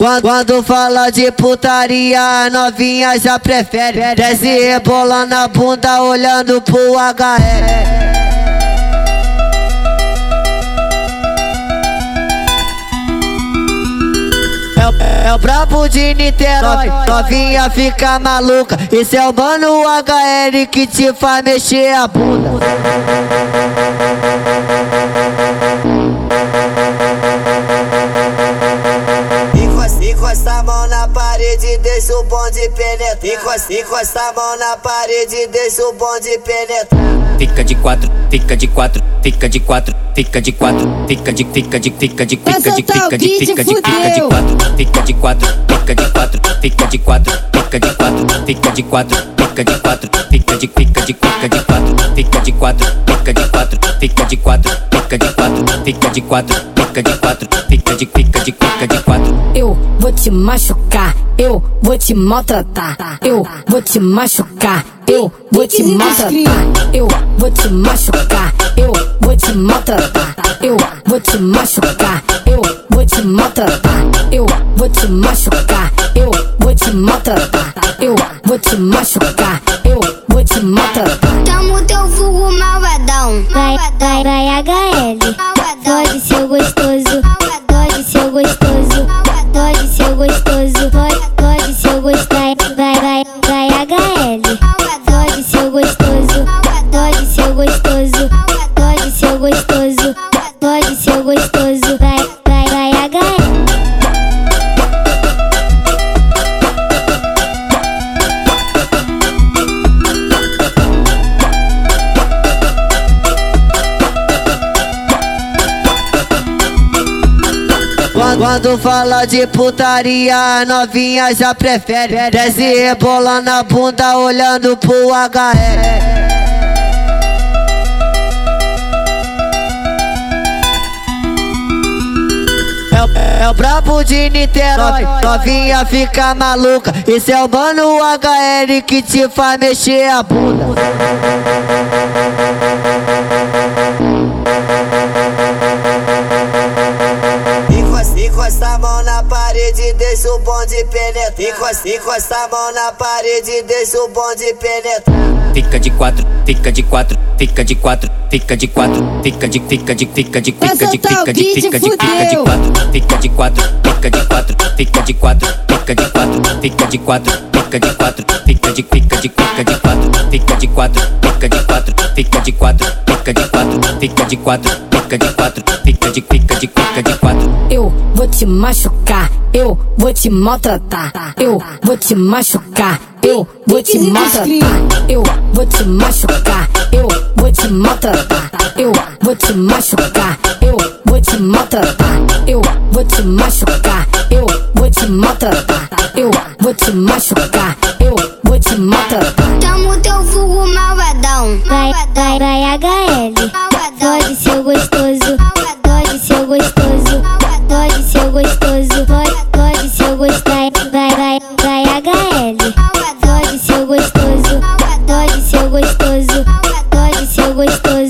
Quando, quando fala de putaria, a novinha já prefere Desce rebolando a bunda, olhando pro HR É o brabo de Niterói, novinha fica maluca. Esse é o mano HR que te faz mexer a bunda. A mão na parede, deixa o bonde penetrar. Encosta, encosta a mão na parede, deixa o bonde penetrar. Fica de quatro, fica de quatro, fica de quatro, fica de quatro, fica de fica de fica de fica de fica de fica de fica de quatro, fica de quatro, fica de quatro, fica de quatro, fica de quatro, fica de quatro, fica de quatro, fica de fica de fica de quatro, fica de quatro, fica de quatro, fica de quatro, fica de quatro, fica de quatro, fica de quatro, fica de fica de fica de quatro. Eu vou te machucar, eu vou te maltratar, eu vou te machucar, eu vou te maltratar, eu vou te machucar, eu vou te maltratar, eu vou te machucar, eu vou te maltratar, eu vou te machucar, eu vou te maltratar, eu vou te machucar, Vai, vai, HL. Pode ser gostoso, pode ser gostoso, pode ser gostoso, pode, ser gostoso. Vai, vai, vai, HL. Pode ser gostoso, pode ser gostoso, pode ser gostoso, Quando, fala de putaria, a novinha já prefere Desce rebolando a bunda, olhando pro HR É o, é o brabo de Niterói, novinha fica maluca. Esse é o mano HR que te faz mexer a bunda. Parede, deixa o bonde penetrar. Encosta, encosta a mão na parede, deixa o bonde penetrar. Fica de quatro, fica de quatro, fica de quatro, fica de quatro, fica de fica de fica de fica de fica de fica de fica de quatro, fica de quatro, fica de quatro, fica de quatro, fica de quatro, fica de quatro, fica de quatro, fica de fica de fica de quatro, fica de quatro, fica de quatro, fica de quatro, fica de quatro, fica de quatro, fica de quatro, fica de fica de fica de quatro. Eu vou te machucar, eu vou te maltratar, eu vou te machucar, eu vou te maltratar, eu vou te machucar, eu vou te maltratar, eu vou te machucar, eu vou te maltratar, gostoso, pode seu gostoso, pode, pode seu gostar, vai, vai, vai HL. Pode seu gostoso, pode seu gostoso, pode seu gostoso.